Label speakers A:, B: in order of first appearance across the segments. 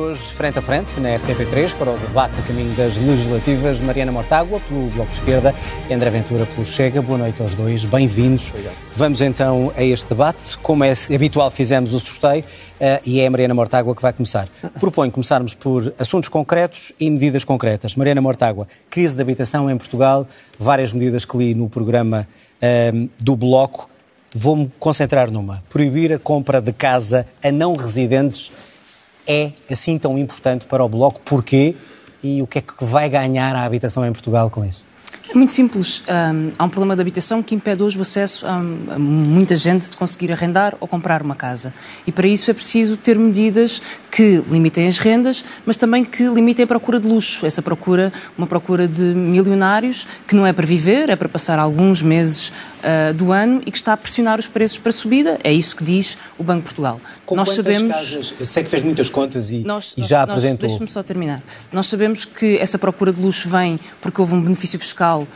A: Hoje, frente a frente, na RTP3, para o debate a caminho das legislativas, Mariana Mortágua, pelo Bloco de Esquerda, e André Ventura, pelo Chega. Boa noite aos dois, bem-vindos. Vamos então a este debate. Como é habitual, fizemos o sorteio uh, e é a Mariana Mortágua que vai começar. Proponho começarmos por assuntos concretos e medidas concretas. Mariana Mortágua, crise de habitação em Portugal, várias medidas que li no programa uh, do Bloco. Vou-me concentrar numa. Proibir a compra de casa a não residentes é assim tão importante para o Bloco? Porquê? E o que é que vai ganhar a habitação em Portugal com isso?
B: É muito simples. Um, há um problema de habitação que impede hoje o acesso a, a, muita gente de conseguir arrendar ou comprar uma casa. E para isso é preciso ter medidas que limitem as rendas, mas também que limitem a procura de luxo. Essa procura, uma procura de milionários, que não é para viver, é para passar alguns meses uh, do ano e que está a pressionar os preços para subida. É isso que diz o Banco de Portugal.
A: Com nós sabemos. Casas? Eu sei que fez muitas contas e, nós, e já apresentou.
B: Deixe-me só terminar. Nós sabemos que essa procura de luxo vem porque houve um benefício fiscal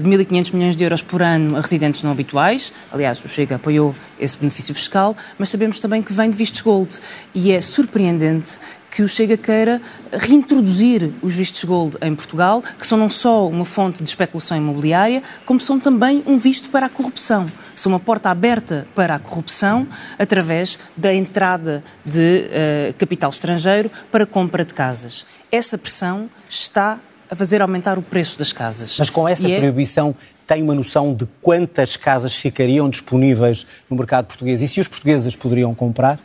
B: de 1.500 milhões de euros por ano a residentes não habituais. Aliás, o Chega apoiou esse benefício fiscal, mas sabemos também que vem de vistos gold. E é surpreendente que o Chega queira reintroduzir os vistos gold em Portugal, que são não só uma fonte de especulação imobiliária, como são também um visto para a corrupção. São uma porta aberta para a corrupção através da entrada de uh, capital estrangeiro para compra de casas. Essa pressão está a fazer aumentar o preço das casas.
A: Mas com essa e é- proibição é... tem uma noção de quantas casas ficariam disponíveis no mercado português e se os portugueses poderiam comprar?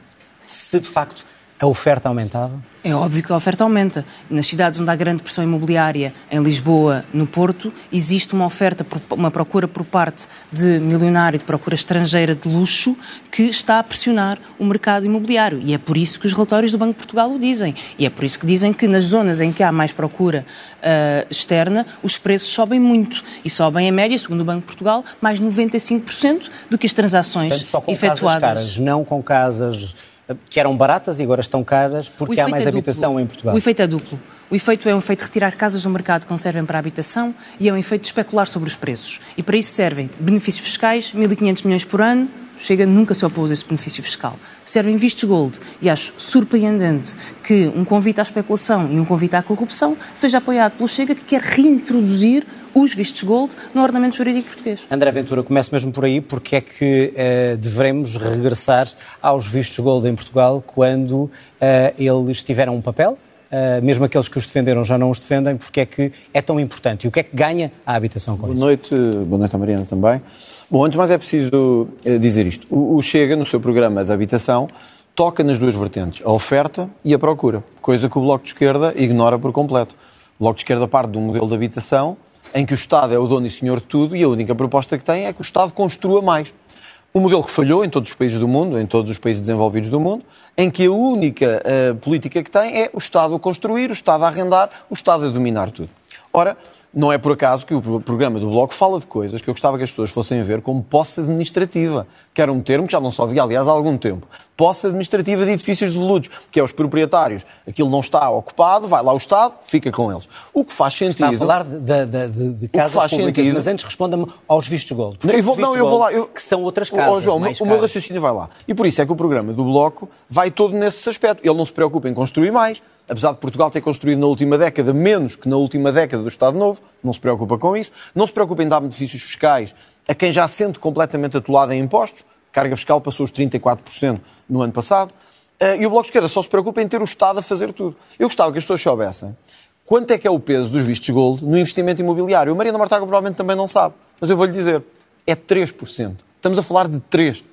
A: Se de facto a oferta aumentava?
B: É óbvio que a oferta aumenta. Nas cidades onde há grande pressão imobiliária, em Lisboa, no Porto, existe uma oferta, uma procura por parte de milionário, de procura estrangeira de luxo, que está a pressionar o mercado imobiliário. E é por isso que os relatórios do Banco de Portugal o dizem. E é por isso que dizem que nas zonas em que há mais procura uh, externa, os preços sobem muito. E sobem, em média, segundo o Banco de Portugal, mais 95% do que as transações
A: Portanto, só com
B: efetuadas.
A: Casas caras, não com casas que eram baratas e agora estão caras porque há mais é habitação em Portugal.
B: O efeito é duplo. O efeito é um efeito de retirar casas do mercado que não servem para a habitação e é um efeito de especular sobre os preços. E para isso servem benefícios fiscais, 1.500 milhões por ano, Chega nunca se opôs a esse benefício fiscal. Servem vistos gold e acho surpreendente que um convite à especulação e um convite à corrupção seja apoiado pelo Chega que quer reintroduzir os vistos gold no ordenamento jurídico português.
A: André Ventura, começo mesmo por aí, porque é que uh, devemos regressar aos vistos gold em Portugal quando uh, eles tiveram um papel? Uh, mesmo aqueles que os defenderam já não os defendem, porque é que é tão importante e o que é que ganha a habitação com
C: boa
A: isso?
C: Boa noite, boa noite à Mariana também. Bom, antes de mais é preciso dizer isto. O, o Chega, no seu programa de habitação, toca nas duas vertentes, a oferta e a procura, coisa que o Bloco de Esquerda ignora por completo. O Bloco de Esquerda parte de um modelo de habitação em que o Estado é o dono e senhor de tudo e a única proposta que tem é que o Estado construa mais. Um modelo que falhou em todos os países do mundo, em todos os países desenvolvidos do mundo, em que a única uh, política que tem é o Estado a construir, o Estado a arrendar, o Estado a dominar tudo. Ora, não é por acaso que o programa do Bloco fala de coisas que eu gostava que as pessoas fossem ver como posse administrativa, que era um termo que já não só havia, aliás, há algum tempo. Posse administrativa de edifícios devolutos, que é os proprietários. Aquilo não está ocupado, vai lá o Estado, fica com eles. O que faz sentido... Está
A: a falar de, de, de, de casas públicas, sentido, mas antes responda-me aos vistos gold.
C: Não, eu vou, não, eu vou lá... Eu,
A: que são outras casas oh,
C: João, o meu raciocínio vai lá. E por isso é que o programa do Bloco vai todo nesse aspecto. Ele não se preocupa em construir mais, apesar de Portugal ter construído na última década menos que na última década do Estado Novo, não se preocupa com isso, não se preocupa em dar benefícios fiscais a quem já sente completamente atolado em impostos, carga fiscal passou os 34% no ano passado, eh, e o Bloco de Esquerda só se preocupa em ter o Estado a fazer tudo. Eu gostava que as pessoas soubessem quanto é que é o peso dos vistos gold no investimento imobiliário. A Mariana Martaga provavelmente também não sabe, mas eu vou-lhe dizer, é 3%. Estamos a falar de 3%.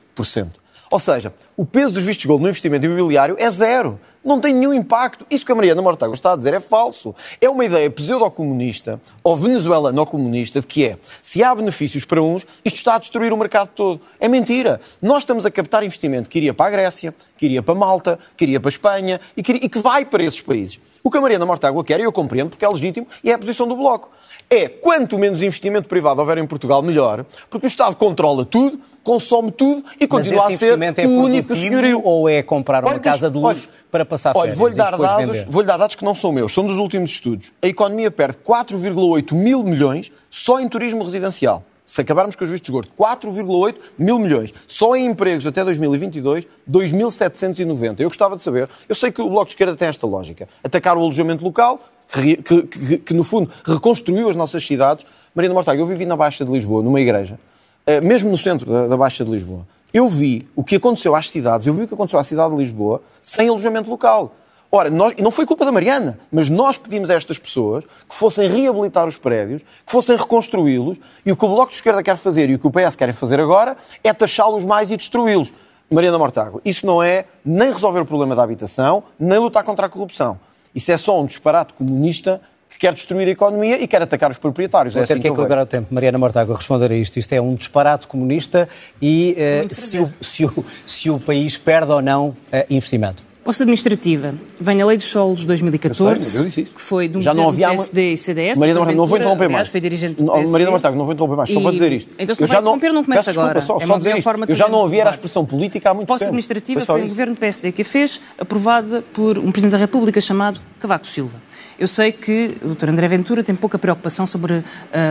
C: Ou seja, o peso dos vistos gold no investimento imobiliário é zero não tem nenhum impacto. Isso que a Mariana Mortágua está a dizer é falso. É uma ideia pseudo-comunista ou venezuelano-comunista de que é, se há benefícios para uns, isto está a destruir o mercado todo. É mentira. Nós estamos a captar investimento que iria para a Grécia, que iria para Malta, que iria para a Espanha e que, e que vai para esses países. O que a Mariana Mortágua quer, e eu compreendo porque é legítimo, e é a posição do Bloco é quanto menos investimento privado houver em Portugal, melhor, porque o Estado controla tudo, consome tudo e continua a ser
A: é
C: o único senhorio.
A: Ou é comprar uma olha, casa de luz olha, para passar
C: olha, vou-lhe dar, dados, vou dar dados que não são meus, são dos últimos estudos. A economia perde 4,8 mil milhões só em turismo residencial. Se acabarmos com os vistos esgoto, 4,8 mil milhões. Só em empregos até 2022, 2.790. Eu gostava de saber, eu sei que o Bloco de Esquerda tem esta lógica, atacar o alojamento local, que, que, que, que no fundo reconstruiu as nossas cidades. Marina Mortágua, eu vivi na Baixa de Lisboa, numa igreja, eh, mesmo no centro da, da Baixa de Lisboa. Eu vi o que aconteceu às cidades, eu vi o que aconteceu à cidade de Lisboa sem alojamento local. Ora, nós, não foi culpa da Mariana, mas nós pedimos a estas pessoas que fossem reabilitar os prédios, que fossem reconstruí-los, e o que o Bloco de Esquerda quer fazer e o que o PS quer fazer agora é taxá-los mais e destruí-los. Mariana Mortágua, isso não é nem resolver o problema da habitação, nem lutar contra a corrupção. Isso é só um disparate comunista que quer destruir a economia e quer atacar os proprietários.
A: Vou é ter assim que equilibrar o tempo. Mariana Mortágua, responder a isto. Isto é um disparate comunista e uh, se, o, se, o, se o país perde ou não uh, investimento.
B: Posse administrativa. Vem a Lei dos Solos de 2014, sei, que foi de um Já não havia PSD e CDS.
C: Maria Marta, não vou interromper mais.
B: Foi dirigente do PSD.
C: Maria Marta, não vou interromper mais, só para dizer isto.
B: Então, se eu não interromper, não começa agora.
C: Só, é só dizer isto. Eu já não havia a expressão política há muito
B: Posse
C: tempo.
B: Posse administrativa foi, foi um governo do PSD que a fez, aprovada por um Presidente da República chamado Cavaco Silva. Eu sei que o Dr. André Ventura tem pouca preocupação sobre uh,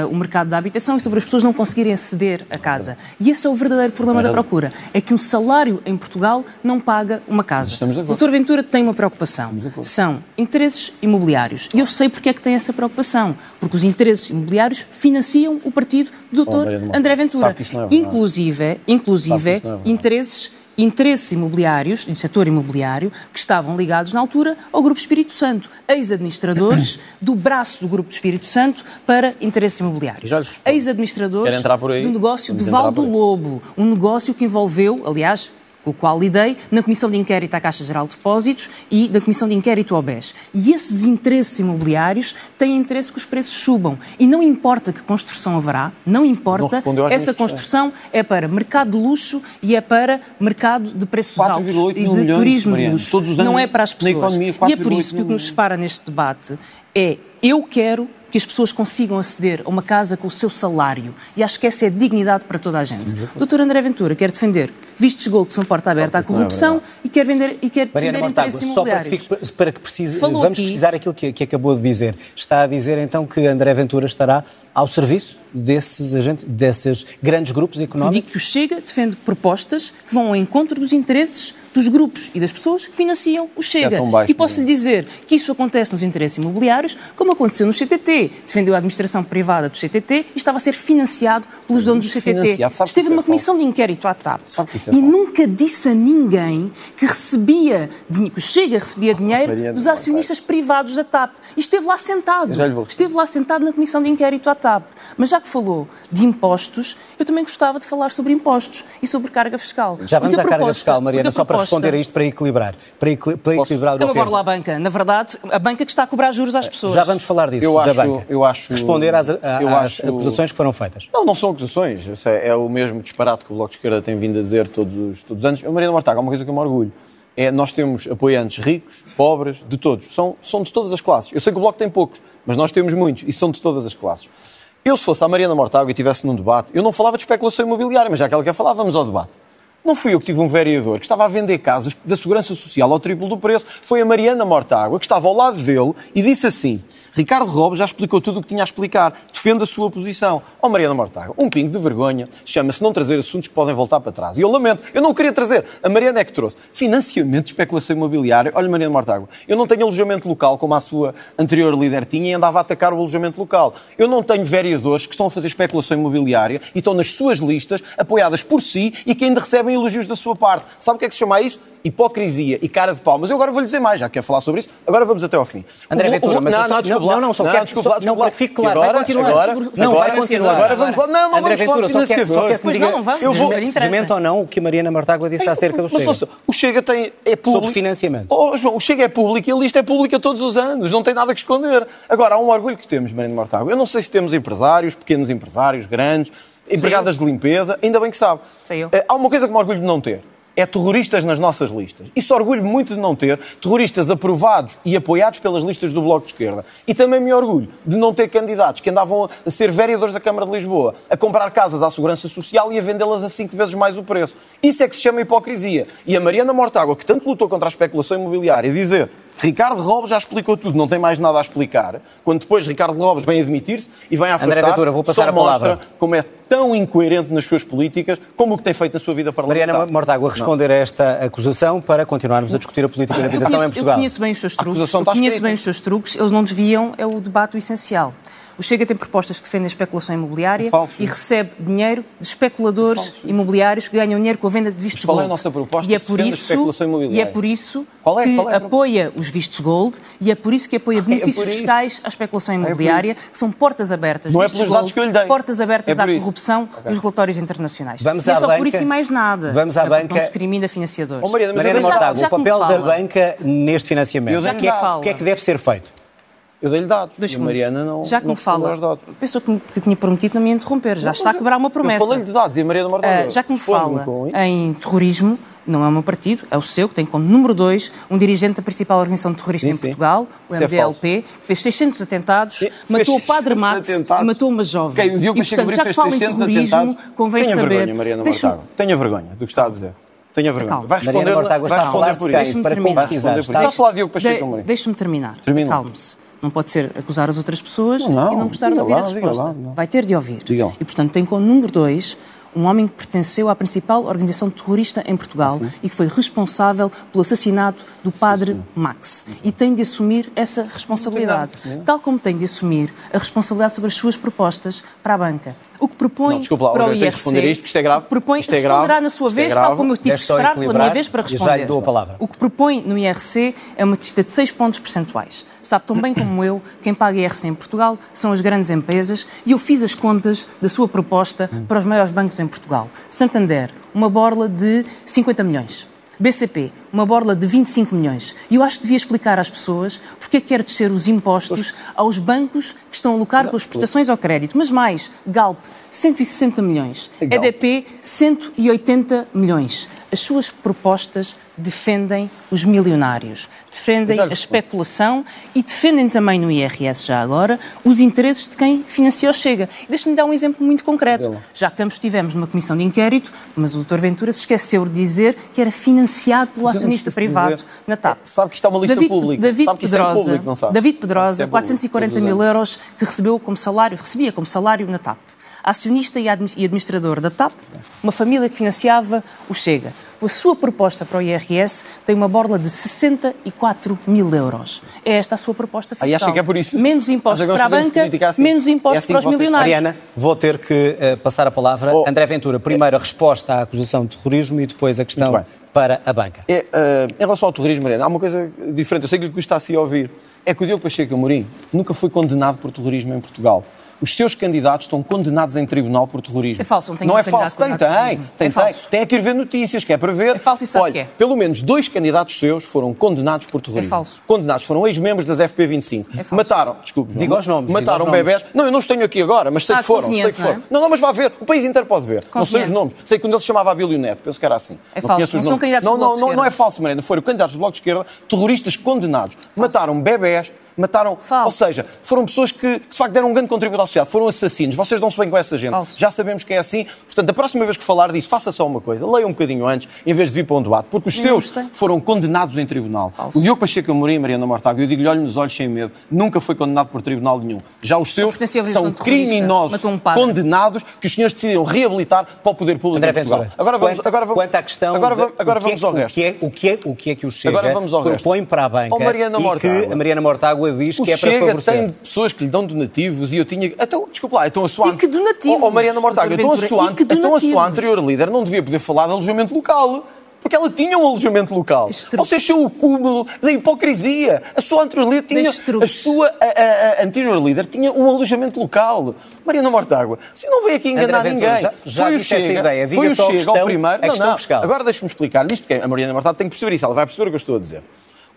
B: o mercado da habitação e sobre as pessoas não conseguirem aceder à casa. E esse é o verdadeiro problema da procura. É que um salário em Portugal não paga uma casa. O Dr. Ventura tem uma preocupação. São interesses imobiliários. E eu sei porque é que tem essa preocupação. Porque os interesses imobiliários financiam o partido do Dr. André Ventura.
C: É
B: inclusive, inclusive é interesses interesses imobiliários, do setor imobiliário, que estavam ligados na altura ao Grupo Espírito Santo, ex-administradores do braço do Grupo Espírito Santo para interesses imobiliários. Ex-administradores do negócio de Val do Lobo, um negócio que envolveu, aliás, com o qual lidei na Comissão de Inquérito à Caixa Geral de Depósitos e na Comissão de Inquérito ao BES. E esses interesses imobiliários têm interesse que os preços subam. E não importa que construção haverá, não importa, não essa construção é para mercado de luxo e é para mercado de preços altos e de turismo Mariana, de luxo. não é para as pessoas. Economia, e é por isso que o que nos separa neste debate é eu quero que as pessoas consigam aceder a uma casa com o seu salário. E acho que essa é dignidade para toda a gente. Doutor André Ventura quer defender vistos gol que são porta aberta à é corrupção é e quer vender e quer
A: Mariana
B: defender interesses imobiliários.
A: Só para que, fique, para que precise, vamos aqui, precisar aquilo que, que acabou de dizer. Está a dizer então que André Ventura estará ao serviço desses agentes, desses grandes grupos económicos?
B: Digo que o Chega defende propostas que vão ao encontro dos interesses dos grupos e das pessoas que financiam o Chega. É baixo, e posso lhe dizer que isso acontece nos interesses imobiliários, como aconteceu no CTT. Defendeu a administração privada do CTT e estava a ser financiado pelos donos do CTT. Esteve numa é comissão de inquérito à TAP e nunca disse a ninguém que recebia, que Chega recebia dinheiro dos acionistas privados da TAP. E esteve lá sentado. Esteve lá sentado na comissão de inquérito à TAP. Mas já que falou de impostos, eu também gostava de falar sobre impostos e sobre carga fiscal.
A: Já vamos à carga fiscal, Mariana, só para responder a isto, para equilibrar. Para, equil para equilibrar
B: o Eu lá a banca. Na verdade, a banca que está a cobrar juros às pessoas.
A: Já vamos falar disso,
C: eu
A: da
C: acho,
A: banca.
C: Eu acho,
A: responder às, a, eu às acho, acusações que foram feitas.
C: Não, não são acusações. É, o mesmo disparate que o Bloco de Esquerda tem vindo a dizer todos os, todos os anos. Mariana Mortaga, há uma coisa que eu me orgulho. É, nós temos apoiantes ricos, pobres, de todos. São, são de todas as classes. Eu sei que o Bloco tem poucos, mas nós temos muitos e são de todas as classes. Eu, se fosse a Mariana Mortágua e estivesse num debate, eu não falava de especulação imobiliária, mas já que ela falar, vamos ao debate. Não fui eu que tive um vereador que estava a vender casas da Segurança Social ao triplo do preço. Foi a Mariana Mortágua que estava ao lado dele e disse assim: Ricardo Robles já explicou tudo o que tinha a explicar. Defende a sua posição. Ó oh, Mariana Mortágua, um pingo de vergonha chama-se não trazer assuntos que podem voltar para trás. E eu lamento, eu não queria trazer. A Mariana é que trouxe. Financiamento de especulação imobiliária. Olha, Mariana Mortágua, eu não tenho alojamento local como a sua anterior líder tinha e andava a atacar o alojamento local. Eu não tenho vereadores que estão a fazer especulação imobiliária e estão nas suas listas, apoiadas por si e que ainda recebem elogios da sua parte. Sabe o que é que se chama isso? Hipocrisia e cara de pau. Mas eu agora vou-lhe dizer mais, já quer falar sobre isso, agora vamos até ao fim.
A: André Ventura, mas não, não, desculpa, não, não, só quero, desculpa,
B: não, para que fique claro,
A: agora, vai continuar.
C: Agora, não, vai continuar. Agora vamos falar, não, não
A: André Ventura, financiadores. Só quero, só quero que
B: me diga, não, vamos,
A: eu vou, ou não o que a Mariana Martágua disse acerca do Chega.
C: Mas ouça, o Chega tem, é público.
A: Sobre financiamento.
C: Oh, João, o Chega é público e a lista é pública todos os anos, não tem nada que esconder. Agora, há um orgulho que temos, Mariana Martágua. Eu não sei se temos empresários, pequenos empresários, grandes, empregadas de limpeza, ainda bem que sabe. Eh, há uma coisa que me orgulho de não ter é terroristas nas nossas listas. Isso orgulho muito de não ter terroristas aprovados e apoiados pelas listas do Bloco de Esquerda. E também me orgulho de não ter candidatos que andavam a ser vereadores da Câmara de Lisboa, a comprar casas à Segurança Social e a vendê-las a cinco vezes mais o preço. Isso é que se chama hipocrisia. E a Mariana Mortágua, que tanto lutou contra a especulação imobiliária, dizer Ricardo Robles já explicou tudo, não tem mais nada a explicar. Quando depois Ricardo Robles vem admitir-se e vem a
A: André
C: afastar,
A: Ventura, vou passar
C: só
A: a palavra.
C: mostra como é tão incoerente nas suas políticas como o que tem feito na sua vida parlamentar.
A: Mariana Mortágua, responder a esta acusação para continuarmos a discutir a política de
B: Eu
A: habitação em
B: conheço, eu
A: Portugal.
B: conheço bem os seus truques. Eu conheço bem os seus truques. Eles não desviam, é o debate essencial. O Chega tem propostas que defendem a especulação imobiliária
C: É falso.
B: e recebe dinheiro de especuladores imobiliários que ganham dinheiro com a venda de vistos
C: Mas qual é a
B: gold.
C: nossa proposta
B: e é
C: que
B: por isso
C: especulação imobiliária?
B: E é por isso
C: Qual é-
B: que
C: qual é
B: apoia os vistos gold e é por isso que apoia benefícios
C: por isso.
B: fiscais à especulação
C: por
B: imobiliária, que são portas abertas.
C: Não é pelos
B: gold,
C: dados que eu lhe dei.
B: Portas abertas
C: É por
B: à corrupção e os relatórios internacionais.
A: Vamos
B: e é
A: à
B: só
A: banca.
B: por isso e mais nada.
A: Vamos à
B: É
A: banca.
B: Não discrimina financiadores.
C: Oh, Mariana, mas
A: Mariana Mortágua, o papel da banca neste financiamento. É, o que é que deve ser feito?
C: Eu dei-lhe dados.
B: Dois
C: e a. Mariana não
B: Já que
C: não
B: me fala,
C: dados.
B: pensou que, me- que tinha prometido não me interromper. Já
C: Não,
B: está a quebrar uma promessa.
C: Eu falei-lhe de dados e a Mariana Mortágua
B: Ah, já que me fala
C: isso.
B: em terrorismo, não é o meu partido, é o seu, que tem como número dois um dirigente da principal organização terrorista
C: Sim,
B: em
C: sim.
B: Portugal, o
C: Isso é
B: MDLP, que fez 600 atentados,
C: Sim,
B: matou o padre
C: 600
B: Max e
C: atentados.
B: matou uma jovem.
C: Quem? O Diogo
B: e,
C: Pacheco
B: portanto, já que
C: fez
B: fala em
C: 600
B: terrorismo,
C: atentados.
B: convém
C: Tenha
B: saber...
C: vergonha, Mariana
B: Deixa-me-
C: Mortágua. Tenha vergonha do que está a dizer. Tenha vergonha.
B: Calma.
C: Vai
A: Mariana
C: responder,
A: Mortágua
C: vai
A: está a falar
C: responder por isso.
B: Deixa-me
A: Para
B: terminar.
A: concretizar.
C: Está a falar de Diogo Pacheco
B: De-
C: Amorim.
B: Deixe-me terminar.
C: Termina.
B: Calme-se. Não pode ser acusar as outras pessoas
C: Não,
B: e não gostar de ouvir
C: lá,
B: a resposta.
C: lá.
B: Vai ter de ouvir. E, portanto, tem como número dois um homem que pertenceu à principal organização terrorista em Portugal e que foi responsável pelo assassinato do padre Max. E tem de assumir essa responsabilidade. Tal como tem de assumir a responsabilidade sobre as suas propostas para a banca. O que propõe
C: Não, desculpa lá,
B: para o
C: que
B: IRC...
C: responder isto, porque isto é grave.
B: que propõe,
C: Isto é
B: responderá
C: grave,
B: na sua
C: é
B: vez,
C: grave.
B: tal como eu tive que
A: Deixe só
B: esperar pela minha vez para
A: e já lhe
B: responder.
A: dou a palavra.
B: O que propõe no IRC é uma descida de 6 pontos percentuais. Sabe tão bem como eu, quem paga IRC em Portugal são as grandes empresas e eu fiz as contas da sua proposta para os maiores bancos em Portugal. Santander, uma borla de 50 milhões. BCP, uma borla de 25 milhões. E eu acho que devia explicar às pessoas porque é que quer descer os impostos aos bancos que estão a lucrar com as prestações ao crédito. Mas mais, Galp, 160 milhões.
C: Galp.
B: EDP, 180 milhões. As suas propostas defendem os milionários, defendem a especulação e defendem também no IRS, já agora, os interesses de quem financia o Chega. Deixe-me dar um exemplo muito concreto. Já que ambos estivemos numa comissão de inquérito, mas o Dr. Ventura se esqueceu de dizer que era financiado pelo acionista privado
C: dizer.
B: na TAP.
C: É, sabe que isto é uma lista
B: David,
C: pública.
B: David
C: Sabe é
B: Pedrosa,
C: público, não sabe?
B: David Pedrosa,
C: é público,
B: 440
C: todos os
B: mil euros que recebeu como salário, recebia como salário na TAP. Acionista e admi- administrador da TAP, uma família que financiava o Chega. A sua proposta para o IRS tem uma borla de 64 mil euros. É esta a sua proposta fiscal.
C: e acha que é por isso?
B: Menos impostos para a banca,
C: política assim?
B: menos impostos
C: É assim
B: para os
C: vocês
B: milionários.
A: Mariana, vou ter que eh, passar a palavra.
C: Oh.
A: André Ventura, primeiro a resposta à acusação de terrorismo e depois a questão para a banca.
C: É, eh, em relação ao terrorismo, Mariana, há uma coisa diferente. Eu sei que lhe custa assim a ouvir. É que o Diogo Pacheco Amorim nunca foi condenado por terrorismo em Portugal. Os seus candidatos estão condenados em tribunal por terrorismo.
B: Isso é falso, não tem
C: Não é falso, tem, tem.
B: terrorismo.
C: Tem,
B: É
C: tem.
B: falso.
C: Tem que ir ver notícias, que é para ver.
B: É falso e sabe
C: Olha,
B: que é.
C: pelo menos dois candidatos seus foram condenados por terrorismo.
B: É falso.
C: Condenados, foram ex-membros das FP25.
B: É falso.
C: Mataram, desculpe,
A: Diga os nomes,
C: Mataram bebés. Não, eu não os tenho aqui agora, mas sei
B: Ah,
C: que foram. Sei que foram.
B: não é?
C: Não, não, mas vá ver. O país inteiro pode ver. Não sei os nomes. Sei que um deles se chamava Abílio Neto. Penso que era assim.
B: É
C: não
B: falso. Não são candidatos
C: não,
B: do Bloco
C: não,
B: de
C: não, não é
B: Esquerda.
C: falso, Mariana. Foram candidatos do Bloco de Esquerda, terroristas condenados. Mataram bebés, mataram.
B: Falso.
C: Ou seja, foram pessoas que de facto deram um grande contributo à sociedade, foram assassinos. Vocês dão-se bem com essa gente.
B: Falso.
C: Já sabemos que é assim. Portanto, a próxima vez que falar disso, faça só uma coisa. Leia um bocadinho antes, em vez de vir para um debate, porque os
B: Eu
C: seus
B: não gostei.
C: foram condenados em tribunal.
B: Falso.
C: O Diogo Pacheco Amorim e Mariana Mortágua, eu digo-lhe, olho nos olhos sem medo, nunca foi condenado por tribunal nenhum. Já os seus são criminosos,
B: um
C: condenados, que os senhores decidiram reabilitar para o poder público
A: André
C: em Portugal.
A: Ventura,
C: Agora vamos,
A: quanto,
C: agora vamos,
A: quanto à questão
C: agora
A: de-
C: vamos, agora
A: o que é-
C: vamos ao
A: o
C: resto.
A: que é- O que é o que é que o Chega
C: Agora vamos ao resto.
A: propõe para a banca
C: Oh, Mariana
A: e que
C: Mortágua.
A: a Mariana Mortágua diz
C: O
A: que é para
C: Chega
A: favorecer.
C: tem pessoas que lhe dão donativos e eu tinha. Então, desculpa lá, então a sua.
B: E que donativos,
C: Oh, oh, Mariana Mortágua,
B: Dr.
C: então a, sua, então a sua anterior líder não devia poder falar de alojamento local. Porque ela tinha um alojamento local. Ou seja, o cúmulo da hipocrisia. A sua anterior líder tinha. A sua a, a- a anterior líder tinha um alojamento local. Mariana Mortágua, você não veio aqui enganar
A: André Ventura,
C: ninguém.
A: já- já
C: foi o
A: disse essa
C: Chega,
A: ideia. Diga
C: foi o Chega
A: questão-
C: ao primeiro. Não, não.
A: fiscal.
C: Agora deixe-me explicar isto, porque a Mariana Mortágua tem que perceber isso. Ela vai perceber o que eu estou a dizer.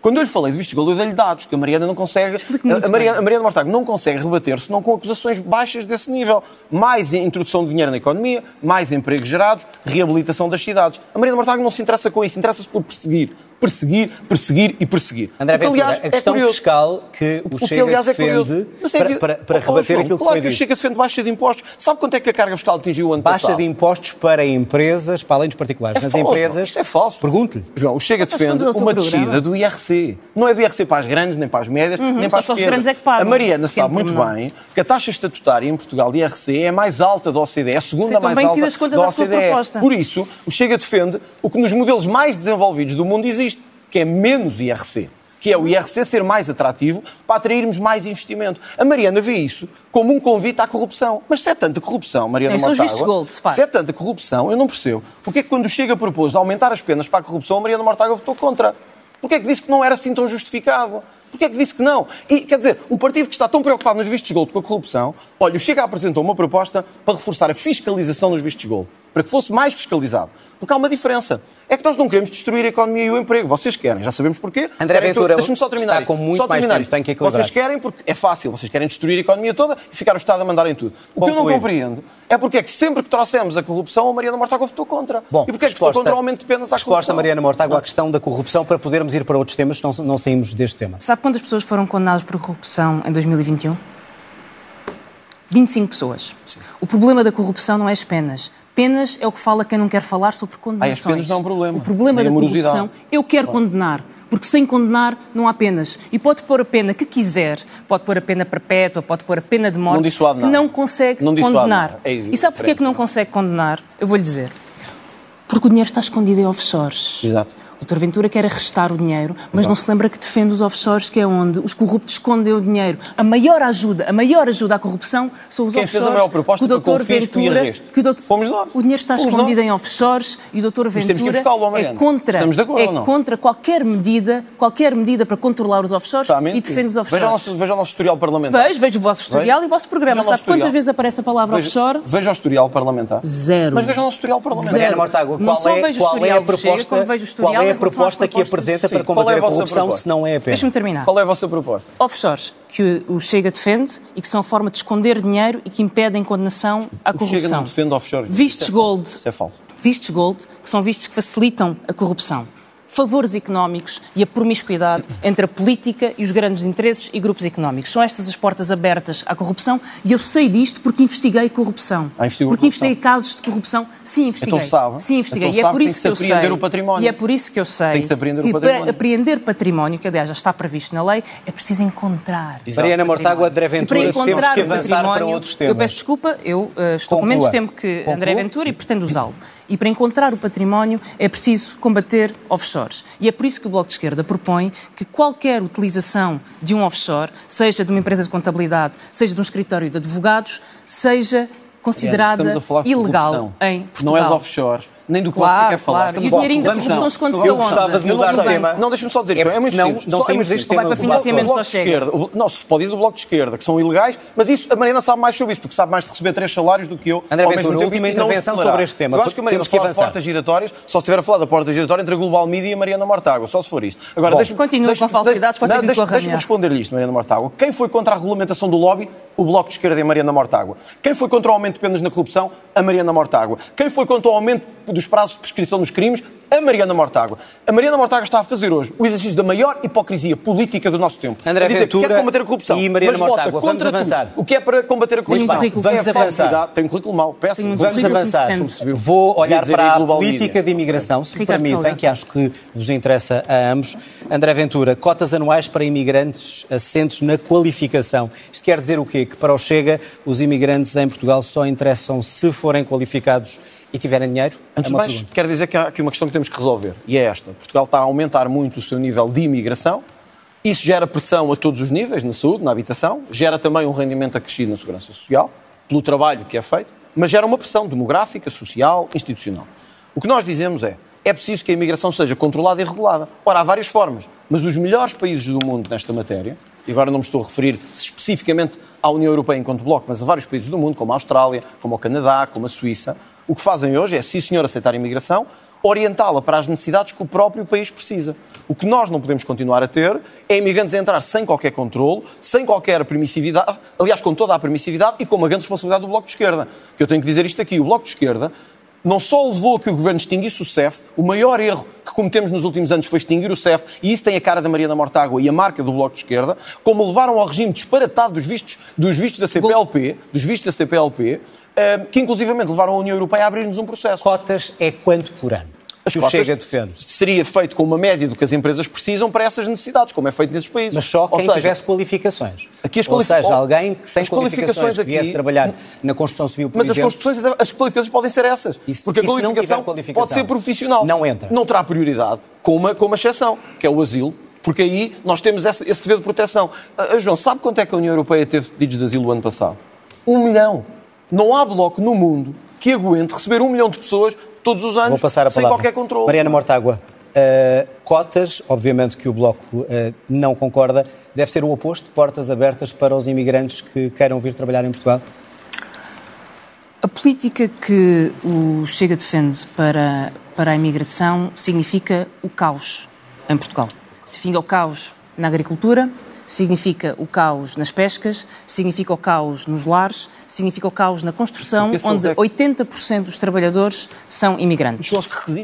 C: Quando eu lhe falei de vistos de eu dei-lhe dados, que a Mariana não consegue. A, Mariana, a Mariana Mortágua não consegue rebater-se não com acusações baixas desse nível. Mais introdução de dinheiro na economia, mais empregos gerados, reabilitação das cidades. A Mariana Mortágua não se interessa com isso, interessa-se por perseguir. Perseguir, perseguir e perseguir.
A: André
C: O que,
A: Ventura,
C: aliás,
A: a questão
C: é
A: fiscal que o,
C: O que,
A: Chega
C: aliás, é
A: defende.
C: Mas é
A: para,
C: evidente-
A: para, para
C: Oh,
A: rebater
C: João,
A: aquilo que
C: claro
A: foi
C: que o. Chega defende baixa de impostos. Sabe quanto é que a carga fiscal atingiu o ano
A: Baixa
C: passado?
A: de impostos para empresas, para além dos particulares.
C: É
A: Nas
C: falso,
A: empresas.
C: Isto é falso.
A: Pergunte-lhe.
C: João, o Chega defende uma descida do IRC. Não é do IRC para as grandes, nem para as médias, nem
B: só
C: para as pequenas.
B: grandes é que pagam.
C: A Mariana sabe muito
B: pormenor.
C: bem que a taxa estatutária em Portugal de IRC é a mais alta da OCDE, é a segunda
B: Sim, estão
C: mais
B: bem
C: alta da OCDE.
B: proposta.
C: Por isso, o Chega defende o que nos modelos mais desenvolvidos do mundo existe, que é menos IRC. Que é o IRC ser mais atrativo para atrairmos mais investimento. A Mariana vê isso como um convite à corrupção. Mas se é tanta corrupção, Mariana
B: Tem, são
C: Mortágua,
B: vistos gold, se
C: se é tanta corrupção, eu não percebo. Porque é que quando Chega propôs aumentar as penas para a corrupção, a Mariana Mortágua votou contra? Porque é que disse que não era assim tão justificado? Porque é que disse que não? E, quer dizer, um partido que está tão preocupado nos vistos gold com a corrupção, olha, o Chega apresentou uma proposta para reforçar a fiscalização dos vistos gold, para que fosse mais fiscalizado. Porque há uma diferença. É que nós não queremos destruir a economia e o emprego. Vocês querem, já sabemos porquê.
A: André Ventura
C: Deixa-me só terminar
A: está com muito
C: só
A: mais
C: terminar
A: tempo,
C: isto.
A: tem que equilibrar.
C: Vocês querem porque é fácil, vocês querem destruir a economia toda e ficar o Estado a mandar em tudo. O que eu não compreendo é porque é que sempre que trouxemos a corrupção, a Mariana Mortágua votou contra.
A: Bom,
C: e porque é que votou contra o aumento de penas à
A: resposta
C: corrupção?
A: Mariana Mortágua à questão da corrupção para podermos ir para outros temas, não, não saímos deste tema.
B: Sabe quantas pessoas foram condenadas por corrupção em 2021? 25 pessoas. O problema da corrupção não é as penas. Penas é o que fala quem não quer falar sobre condenações.
C: Ah, as penas não é um problema.
B: O problema da corrupção, eu quero condenar. Porque sem condenar não há penas. E pode pôr a pena que quiser, pode pôr a pena perpétua, pode pôr a pena de morte,
C: Não dissuade nada.
B: não consegue
C: Não
B: condenar.
C: nada. É
B: e sabe porquê que não consegue condenar? Eu vou-lhe dizer. Porque o dinheiro está escondido em offshores.
C: Exato.
B: O Dr. Ventura quer arrestar o dinheiro, mas não se lembra que defende os offshores, que é onde os corruptos escondem o dinheiro. A maior ajuda, a maior ajuda à corrupção são os
C: Quem fez
B: offshores.
C: a maior proposta
B: que o
C: para
B: Dr.
C: e
B: Ventura,
C: arresto?
B: que o doutor-
C: Fomos nós.
B: O dinheiro está
C: Fomos
B: escondido
C: nós.
B: em offshores e o Dr.
C: Ir
B: Ventura é contra, é
C: não?
B: contra qualquer medida, qualquer medida para controlar os offshores e defende os
C: Veja o
B: offshores.
C: nosso, veja o nosso historial parlamentar.
B: Vejo, vejo o vosso historial
C: Veja.
B: e o vosso programa. Sabe quantas
C: historial.
B: vezes aparece a palavra
C: Veja,
B: offshore?
C: veja o historial parlamentar.
B: Zero.
C: Mas veja o nosso historial parlamentar.
B: Zero.
A: Mariana Mortágua,
B: Não
A: qual
B: só
A: é,
B: vejo o
A: qual é a
B: historial
A: proposta,
B: como vejo o historial
A: qual é a proposta que apresenta para
C: Sim, qual é a
A: combater a
C: vossa
A: corrupção
C: proposta?
A: se não é a pena?
B: Deixa-me terminar.
C: Qual é a vossa proposta?
B: offshores que o Chega defende e que são forma de esconder dinheiro e que impedem condenação à
C: O Chega
B: corrupção.
C: não defende offshore.
B: Vistos
C: Isso é
B: gold.
C: Isso é falso.
B: Vistos gold, que são vistos que facilitam a corrupção. Favores económicos e a promiscuidade entre a política e os grandes interesses e grupos económicos. São estas as portas abertas à corrupção e eu sei disto porque investiguei corrupção.
C: Ah,
B: porque
C: corrupção.
B: investiguei casos de corrupção. Sim, investiguei.
C: Então sabe.
B: Sim, investiguei.
C: Então
B: e é
C: sabe
B: por isso
C: tem
B: que
C: que
B: eu sei.
C: o património.
B: E é por isso que eu sei
C: Tem que se apreender o
B: que
C: património.
B: para apreender património, que aliás já está previsto na lei, é preciso encontrar.
A: Mariana Mortágua, André Ventura, temos que
B: o
A: avançar para outros temas.
B: Eu peço desculpa, eu eh, estou
A: Conclua.
B: com menos tempo que André
A: Conclua.
B: Ventura e pretendo usá-lo. E para encontrar o património é preciso combater offshores. E é por isso que o Bloco de Esquerda propõe que qualquer utilização de um offshore, seja de uma empresa de contabilidade, seja de um escritório de advogados, seja considerada ilegal em Portugal.
C: Não é de offshore, nem do que
B: Claro,
C: você quer falar.
B: claro.
C: Estamos
B: E o dinheirinho da corrupção esconde-se
A: Eu gostava de mudar
C: não sei.
A: tema.
C: Não, deixa-me só dizer
A: É
C: isto. É, muito
A: senão
C: simples.
A: não
C: Só-
A: saímos deste
B: tema. Vai para
C: O o
B: ao
C: de
B: Chega.
C: esquerda, o- Não, se pode ir do Bloco de Esquerda, que são ilegais, mas isso a Mariana sabe mais sobre isso, porque sabe mais de receber três salários do que eu.
A: André Ventura, última
C: não
A: intervenção sobre este tema,
C: Eu acho que a Mariana fala de portas giratórias, só se estiver a falar da porta giratória entre a Global Media e a Mariana Mortágua, só se for isto. Agora, deixa-me-
B: continua com falsidades, pode ser
C: não,
B: que
C: Deixa-me responder-lhe isto, Mariana Mortágua. Quem foi contra a regulamentação do lobby? O Bloco de Esquerda e a Mariana Mortágua. Quem foi contra o aumento de penas na corrupção? A Mariana Mortágua. Quem foi contra o aumento dos prazos de prescrição dos crimes? A Mariana Mortágua. A Mariana Mortágua está a fazer hoje o exercício da maior hipocrisia política do nosso tempo.
A: André
C: a dizer que
A: Ventura
C: quer combater a corrupção,
A: e Mariana
C: mas vota
A: Mortágua. Vamos
C: contra tudo.
A: avançar.
C: O que é para combater a
B: um
C: corrupção?
B: currículo.
A: Vamos
C: É
A: avançar.
C: Tem um currículo mau, péssimo.
B: Um
A: Vamos
B: currículo
A: avançar. Vou olhar para a política de imigração, se me permitem, que acho que vos interessa a ambos. André Ventura, cotas anuais para imigrantes assentes na qualificação. Isto quer dizer o quê? Que para o Chega, os imigrantes em Portugal só interessam se forem qualificados e tiverem dinheiro?
C: Antes
A: É
C: de
A: uma
C: mais,
A: pergunta.
C: quero dizer que há aqui uma questão que temos que resolver, e é esta. Portugal está a aumentar muito o seu nível de imigração, isso gera pressão a todos os níveis, na saúde, na habitação, gera também um rendimento acrescido na segurança social, pelo trabalho que é feito, mas gera uma pressão demográfica, social, institucional. O que nós dizemos é, é preciso que a imigração seja controlada e regulada. Ora, há várias formas, mas os melhores países do mundo nesta matéria, e agora não me estou a referir especificamente à União Europeia enquanto bloco, mas a vários países do mundo, como a Austrália, como o Canadá, como a Suíça, o que fazem hoje é, se o senhor aceitar a imigração, orientá-la para as necessidades que o próprio país precisa. O que nós não podemos continuar a ter é imigrantes a entrar sem qualquer controle, sem qualquer permissividade, aliás, com toda a permissividade e com uma grande responsabilidade do Bloco de Esquerda. Que eu tenho que dizer isto aqui, o Bloco de Esquerda não só levou a que o governo extinguisse o CEF, o maior erro que cometemos nos últimos anos foi extinguir o CEF, e isso tem a cara da Mariana Mortágua e a marca do Bloco de Esquerda, como levaram ao regime disparatado dos vistos, dos vistos da CPLP, dos vistos da CPLP, que inclusivamente levaram a União Europeia a abrir-nos um processo.
A: Cotas é quanto por ano?
C: As
A: que o Chega defende.
C: seria feito com uma média do que as empresas precisam para essas necessidades, como é feito nesses países.
A: Mas só quem
C: seja,
A: tivesse qualificações.
C: Aqui as
A: Ou seja, alguém que sem
C: as
A: qualificações,
C: qualificações
A: que viesse
C: aqui-
A: trabalhar na construção civil, por
C: Mas as
A: exemplo,
C: construções, as qualificações podem ser essas.
A: Isso-
C: porque a qualificação,
A: qualificação?
C: pode ser profissional.
A: Não entra.
C: Não terá prioridade, com uma, com uma exceção, que é o asilo. Porque aí nós temos esse, esse dever de proteção. Ah, João, sabe quanto é que a União Europeia teve pedidos de asilo o ano passado? Um milhão. Não há bloco no mundo que aguente receber um milhão de pessoas todos os anos
A: Vou passar a
C: sem
A: palavra.
C: qualquer controle.
A: Mariana Mortágua, uh, cotas, obviamente que o Bloco uh, não concorda, deve ser o oposto, portas abertas para os imigrantes que queiram vir trabalhar em Portugal?
B: A política que o Chega defende para, para a imigração significa o caos em Portugal. Significa o caos na agricultura, significa o caos nas pescas, significa o caos nos lares, significa o caos na construção, onde
C: é-
B: 80% dos trabalhadores são imigrantes.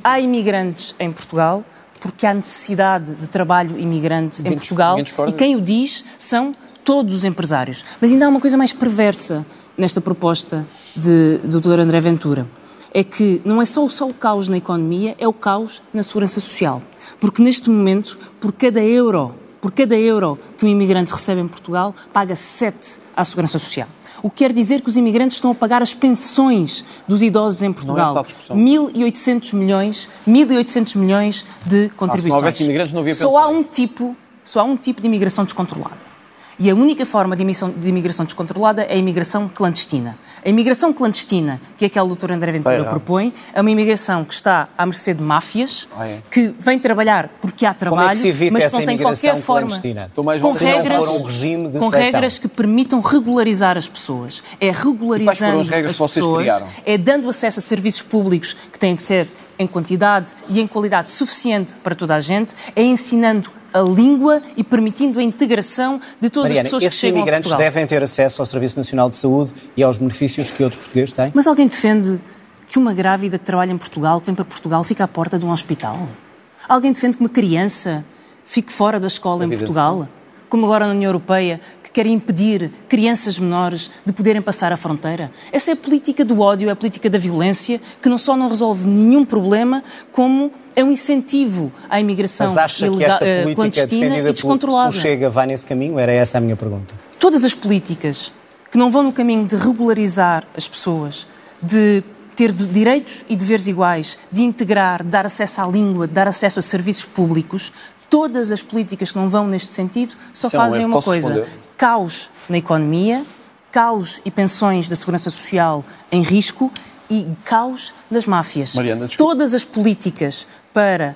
B: Há imigrantes em Portugal porque há necessidade de trabalho imigrante em Portugal e quem o diz são todos os empresários. Mas ainda há uma coisa mais perversa nesta proposta de, do Dr. André Ventura. É que não é só, só o caos na economia, é o caos na segurança social. Porque neste momento, por cada euro, por cada euro que um imigrante recebe em Portugal, paga 7 à segurança social. O que quer dizer que os imigrantes estão a pagar as pensões dos idosos em Portugal.
C: a discussão.
B: 1.800 milhões, 1.800 milhões de contribuições.
C: houvesse imigrantes, não havia
B: Só há
C: pensões.
B: um tipo, só há um tipo de imigração descontrolada. E a única forma de imigração, de imigração descontrolada é a imigração clandestina. A imigração clandestina, que é aquela que o Dr. André Ventura propõe, é uma imigração que está à mercê de máfias,
C: é?
B: que vem trabalhar porque há trabalho,
A: é que
B: mas que não tem qualquer forma
C: mais
B: com regras,
A: um regime de
B: com regras que permitam regularizar as pessoas. É regularizando
C: as
B: as pessoas, é dando acesso a serviços públicos que têm que ser em quantidade e em qualidade suficiente para toda a gente, é ensinando a língua e permitindo a integração de todas
A: Mariana,
B: as pessoas que chegam a
A: imigrantes
B: Portugal.
A: devem ter acesso ao Serviço Nacional de Saúde e aos benefícios que outros portugueses têm?
B: Mas alguém defende que uma grávida que trabalha em Portugal, que vem para Portugal, fica à porta de um hospital? Alguém defende que uma criança fique fora da escola em. Portugal? Como agora na União Europeia, quer impedir crianças menores de poderem passar a fronteira? Essa é a política do ódio, é a política da violência, que não só não resolve nenhum problema, como é um incentivo à imigração
A: Mas acha que
B: ilegal-
A: esta
B: eh,
A: política
B: clandestina e descontrolada.
A: pelo Chega vai nesse caminho? Era essa a minha pergunta.
B: todas as políticas que não vão no caminho de regularizar as pessoas, de ter de- direitos e deveres iguais, de integrar, de dar acesso à língua, de dar acesso a serviços públicos, todas as políticas que não vão neste sentido só
C: Isso é um
B: fazem uma coisa:
C: responder?
B: Caos na economia, caos e pensões da segurança social em risco e caos das máfias.
C: Mariana.
B: Todas as políticas para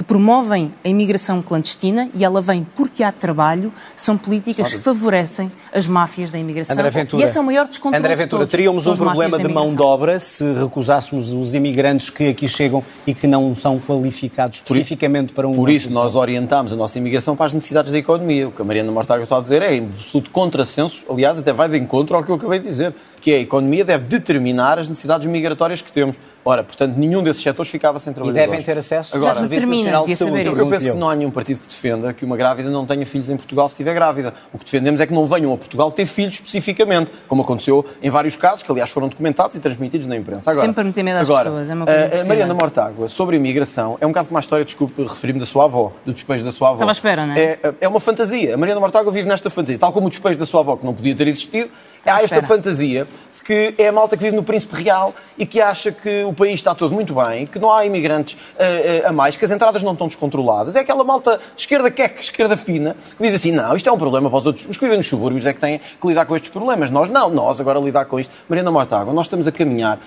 B: que promovem a imigração clandestina e ela vem porque há trabalho, são políticas que favorecem as máfias da imigração.
A: André Ventura,
B: e esse é o maior descontrole
A: André
B: de
A: Ventura,
B: todos,
A: teríamos um problema de mão de obra se recusássemos os imigrantes que aqui chegam e que não são qualificados especificamente para um
C: Por isso, nós orientámos a nossa imigração para as necessidades da economia. O que a Mariana Mortágua está a dizer é em absoluto contrassenso, aliás, até vai de encontro ao que eu acabei de dizer, que é a economia deve determinar as necessidades migratórias que temos. Ora, portanto, nenhum desses setores ficava sem
A: E
C: trabalhadores.
A: devem ter acesso
C: Agora,
A: Serviço
B: determina,
A: Nacional de
B: devia
A: Saúde.
B: saber
C: Eu,
B: isso.
C: eu penso que não há nenhum partido que defenda que uma grávida não tenha filhos em Portugal se estiver grávida. O que defendemos é que não venham a Portugal ter filhos especificamente, como aconteceu em vários casos, que aliás foram documentados e transmitidos na imprensa. Agora,
B: Sempre meter medo às
C: agora,
B: pessoas, é uma coisa
C: a- a Mariana. Mortágua, sobre a imigração, é um bocado como a história, desculpe, referi-me da sua avó, do despejo da sua avó.
B: Estava à espera, não é?
C: É, é uma fantasia. A Mariana Mortágua vive nesta fantasia, tal como o despejo da sua avó, que não podia ter existido. Há esta
B: espera.
C: fantasia de que é a malta que vive no Príncipe Real e que acha que o país está todo muito bem, que não há imigrantes eh, eh, a mais, que as entradas não estão descontroladas. É aquela malta esquerda queque, esquerda fina, que diz assim: não, isto é um problema para os outros. Os que vivem nos subúrbios é que têm que lidar com estes problemas. Nós não, nós agora lidar com isto. Mariana Mortágua, nós estamos a caminhar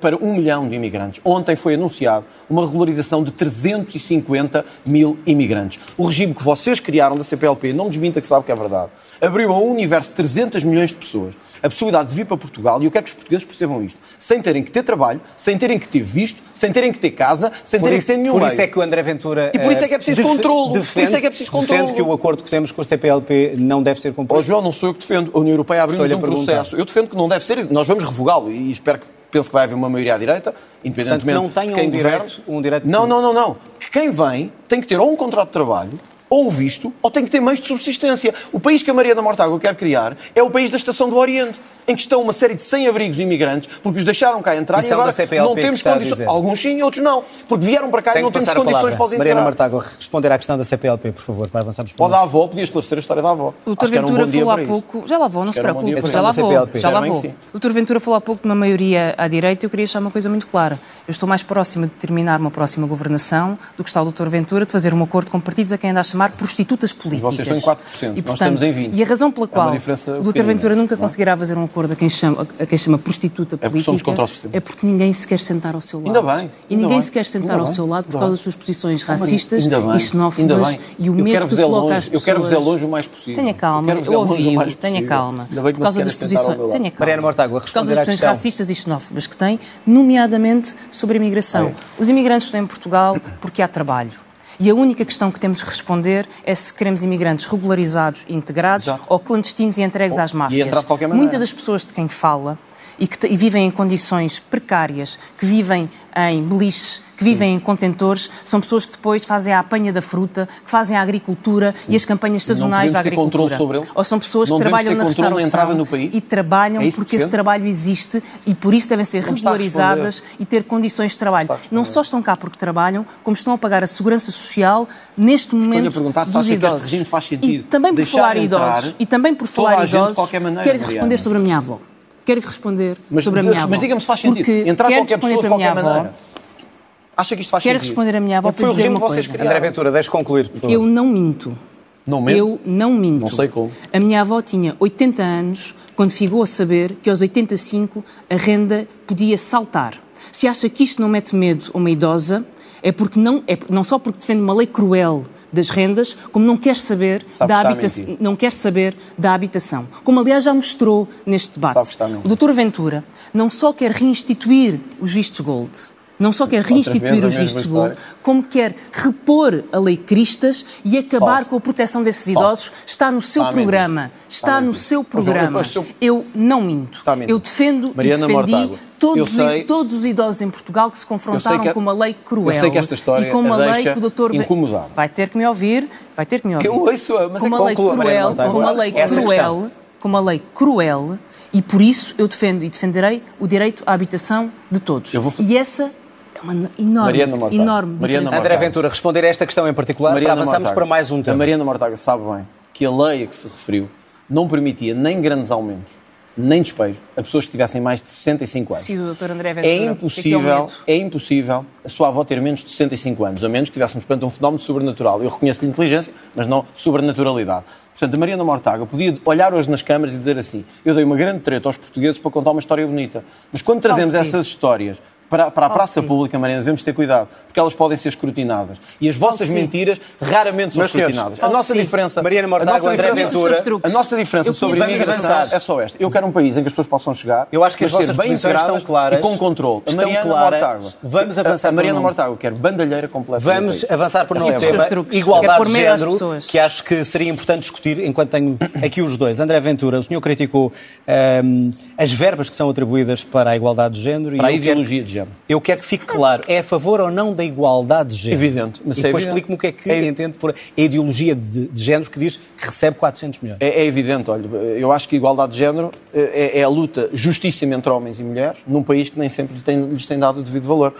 C: para um milhão de imigrantes. Ontem foi anunciado uma regularização de 350 mil imigrantes. O regime que vocês criaram da CPLP, não desminta que sabe que é verdade, abriu a um universo de 300 milhões de pessoas a possibilidade de vir para Portugal e eu quero que os portugueses percebam isto, sem terem que ter trabalho, sem terem que ter visto, sem terem que ter casa, sem
A: Por
C: terem
A: isso,
C: que ter nenhum
A: por
C: meio.
A: isso é que o André Ventura
C: E por isso é que é
A: eh,
C: preciso
A: defe-
C: controlo. Por
A: Defende,
C: isso é que é preciso
A: defende
C: controlo.
A: que o acordo que temos com a CPLP não deve ser cumprido.
C: João, não sou eu que defendo. A União Europeia abriu-nos um processo. Eu defendo que não deve ser. Nós vamos revogá-lo e espero que penso que vai haver uma maioria à direita, independentemente
A: Portanto, não
C: de quem
A: um direito- um direito
C: Não, não, não, não. Que quem vem tem que ter ou um contrato de trabalho, ou visto, ou tem que ter meios de subsistência. O país que a Maria da Mortágua quer criar é o país da Estação do Oriente, em que estão uma série de sem-abrigos imigrantes, porque os deixaram cá entrar
A: E
C: e
A: são
C: agora
A: da CPLP
C: não temos condições. Alguns sim, outros não. Porque vieram para cá e não temos condições
A: palavra.
C: para os
A: Mariana
C: integrar.
A: Mortágua, responder à questão da CPLP, por favor, para avançarmos para
C: Pode a avó, podia esclarecer a história da avó.
B: O Dr.
C: Um
B: Ventura
C: dia
B: falou há pouco. Já lá vou, não se
C: um
B: preocupe.
C: para
B: Já lá
A: isso.
B: vou. Já lá vou. O Dr. Ventura falou há pouco de uma maioria à direita. Eu queria deixar uma coisa muito clara. Eu estou mais próxima de terminar uma próxima governação do que está o Dr. Ventura de fazer um acordo com partidos a quem anda a chamar prostitutas políticas.
C: vocês estão em 4%,
B: E,
C: nós estamos em 20%.
B: E a razão pela
C: É
B: qual
C: diferença
B: o Dr. Ventura nunca
C: não é?
B: conseguirá fazer um acordo a quem chama, a quem chama prostituta
C: porque
B: política
C: somos contra o sistema.
B: é porque ninguém se quer sentar ao seu lado.
C: Ainda bem,
B: E ninguém
C: bem,
B: se quer sentar ao
C: bem,
B: seu lado por causa das suas posições racistas
C: bem,
B: e
C: ainda
B: xenófobas
C: bem.
B: e o
C: Eu
B: medo que
C: é
B: coloca
C: longe,
B: às
C: eu
B: pessoas.
C: quero vos é longe o mais possível.
B: Tenha
C: Eu
B: calma, eu,
C: é o
B: ouvi, tenha calma. Por causa das posições, tenha calma.
A: Mariana Mortágua,
B: por causa das posições racistas e xenófobas que tem, nomeadamente sobre a imigração.
C: É.
B: Os imigrantes estão em Portugal porque há trabalho. E a única questão que temos de responder é se queremos imigrantes regularizados e integrados
C: Exato.
B: ou clandestinos e entregues às máfias.
C: entrar de qualquer maneira.
B: Muitas das pessoas de quem fala e que e vivem em condições precárias, que vivem em beliches, que vivem em contentores, são pessoas que depois fazem a apanha da fruta, que fazem a agricultura e as campanhas sazonais da
C: ter
B: agricultura.
C: controle sobre eles?
B: Ou são pessoas
C: Não
B: que trabalham
C: ter
B: na
C: na
B: restauração
C: entrada no país?
B: e trabalham
C: É
B: porque esse trabalho existe e por isso devem ser
C: Não
B: regularizadas e ter condições de trabalho. Não só estão cá porque trabalham, como estão a pagar a segurança social neste momento
C: a perguntar se acha que este
B: idosos.
C: regime faz
B: E
C: sentido.
B: também por falar idosos e também por falar idosos, quero responder sobre a minha avó. Quero responder
C: Mas-
B: sobre a
C: mas-
B: minha avó.
C: mas diga-me se faz sentido.
B: Porque
C: Entrar
B: quero
C: qualquer
B: responder
C: pessoa de qualquer
B: avó.
C: maneira. Acha que isto faz
B: Quero
C: sentido?
B: responder a minha avó
C: Porque foi
B: para
C: o
B: dizer uma
C: vocês
B: coisa.
C: criaram.
A: André Ventura, deixe concluir, por favor.
B: Eu não minto.
C: Não mente?
B: Eu não minto.
C: Não sei como.
B: A minha avó tinha 80 anos quando ficou a saber que aos 85 a renda podia saltar. Se acha que isto não mete medo a uma idosa, é porque não, é não só porque defende uma lei cruel das rendas, como não quer saber
C: Sabe
B: da não quer saber da habitação. Como aliás já mostrou neste debate. O Dr. Ventura não só quer reinstituir os vistos gold, não só quer reinstituir os vistos gold, como quer repor a lei Cristas e acabar
C: Falso.
B: com a proteção desses
C: Falso.
B: idosos. Está no seu
C: Está
B: programa.
C: Está
B: Está, no seu programa. Eu não minto. Eu defendo
C: Mariana
B: e defendi
C: Mortágua,
B: todos,
C: sei-
B: todos os idosos em Portugal que se confrontaram
C: que-
B: com uma lei cruel.
C: eu sei que esta história
B: e com uma
C: a
B: lei
C: deixa
B: que o doutor
C: incomodada.
B: Vai ter que me ouvir, vai ter que me ouvir.
C: Eu ouço-a, mas
B: com
C: é
B: uma lei
A: Mariana
B: cruel, com uma lei
A: Essa
B: cruel, com uma lei cruel, e por isso eu defendo e defenderei o direito à habitação de todos.
C: Eu vou
B: E essa é uma enorme,
C: Mariana
B: enorme
C: Mariana
B: diferença.
A: André Ventura, responder a esta questão em particular, para avançarmos
C: Mortágua.
A: para mais um
C: A
A: tema.
C: Mariana Mortágua sabe bem que a lei a que se referiu não permitia nem grandes aumentos, nem despejo a pessoas que tivessem mais de 65 anos.
B: Se o Dr. André
C: É
B: Ventura, é é
C: impossível,
B: medo?
C: é impossível a sua avó ter menos de 65 anos, a menos que tivéssemos perante um fenómeno sobrenatural. Eu reconheço-lhe inteligência, mas não sobrenaturalidade. Portanto, a Mariana Mortágua podia olhar hoje nas câmaras e dizer assim: eu dei uma grande treta aos portugueses para contar uma história bonita. Mas quando trazemos
B: sim.
C: essas histórias para, para a
B: Claro
C: praça pública, Mariana, devemos ter cuidado, porque elas podem ser escrutinadas. E as vossas
B: sim.
C: mentiras raramente são
A: Meus senhores,
C: escrutinadas. A
B: que
C: nossa
B: sim.
C: diferença.
A: Mariana
C: a
A: Mortágua,
C: nossa
A: André
C: diferença-
A: Ventura.
C: A nossa diferença
B: Eu
C: sobre a imigração
A: bastante.
C: é só esta. Eu quero um país em que as pessoas possam chegar,
A: Eu acho que as vossas
C: bem
A: estão claras,
C: e com controle. A
A: estão
C: Mariana
A: claras.
C: Mortágua.
A: Vamos
C: a-
A: avançar
C: A Mariana. Mortágua quer bandalheira completa.
A: Vamos avançar o
C: Essa
A: novo
C: é a
A: tema, igualdade de género,
B: pessoas.
A: que acho que seria importante discutir enquanto tenho aqui os dois. André Ventura, o senhor criticou ahm, as verbas que são atribuídas para a igualdade de género.
C: Para a
A: e quero-
C: ideologia de género.
A: Eu quero que fique claro, é a favor ou não da igualdade de género?
C: Evidente, mas
A: e
C: é
A: depois explique-me o que é que
C: É-
A: entende por a ideologia de, de género que diz que recebe 400 milhões.
C: É, é evidente, olha, eu acho que a igualdade de género eh, é, é a luta justíssima entre homens e mulheres num país que nem sempre lhes tem, lhes tem dado o devido valor.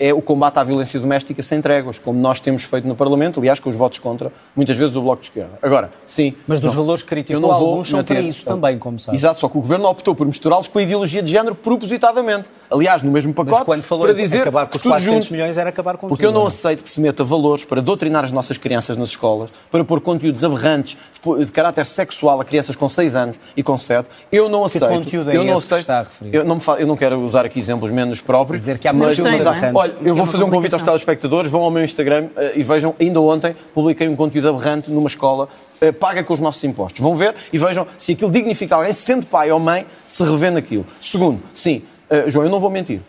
C: É o combate à violência doméstica sem tréguas, como nós temos feito no Parlamento, aliás, com os votos contra, muitas vezes, do Bloco de Esquerda. Agora, sim.
A: Mas dos
C: não,
A: valores que criticou,
C: eu não vou
A: alguns são para isso também, como sabe.
C: Exato, só que o Governo optou por misturá-los com a ideologia de género propositadamente. Aliás, no mesmo pacote,
A: Mas quando falou
C: para dizer
A: acabar com os
C: tudo
A: 400
C: junto.
A: milhões, era acabar com
C: Porque eu
A: tudo,
C: não
A: não é?
C: aceito que se meta valores para doutrinar as nossas crianças nas escolas, para pôr conteúdos aberrantes de, caráter sexual a crianças com 6 anos e com 7. Eu não aceito.
A: conteúdo é
C: eu não
A: esse que
C: aceito.
A: está a referir?
C: Eu não, me fa- eu não quero usar aqui exemplos menos próprios.
A: Dizer que há
C: mas, mas
B: aberrantes.
C: Olha, eu
B: É
C: vou
B: uma
C: fazer um convite aos telespectadores, vão ao meu Instagram eh, e vejam, ainda ontem publiquei um conteúdo aberrante numa escola, eh, paga com os nossos impostos. Vão ver e vejam se aquilo dignifica alguém, sendo pai ou mãe, se revê naquilo. Segundo, sim, eh, João, eu não vou mentir.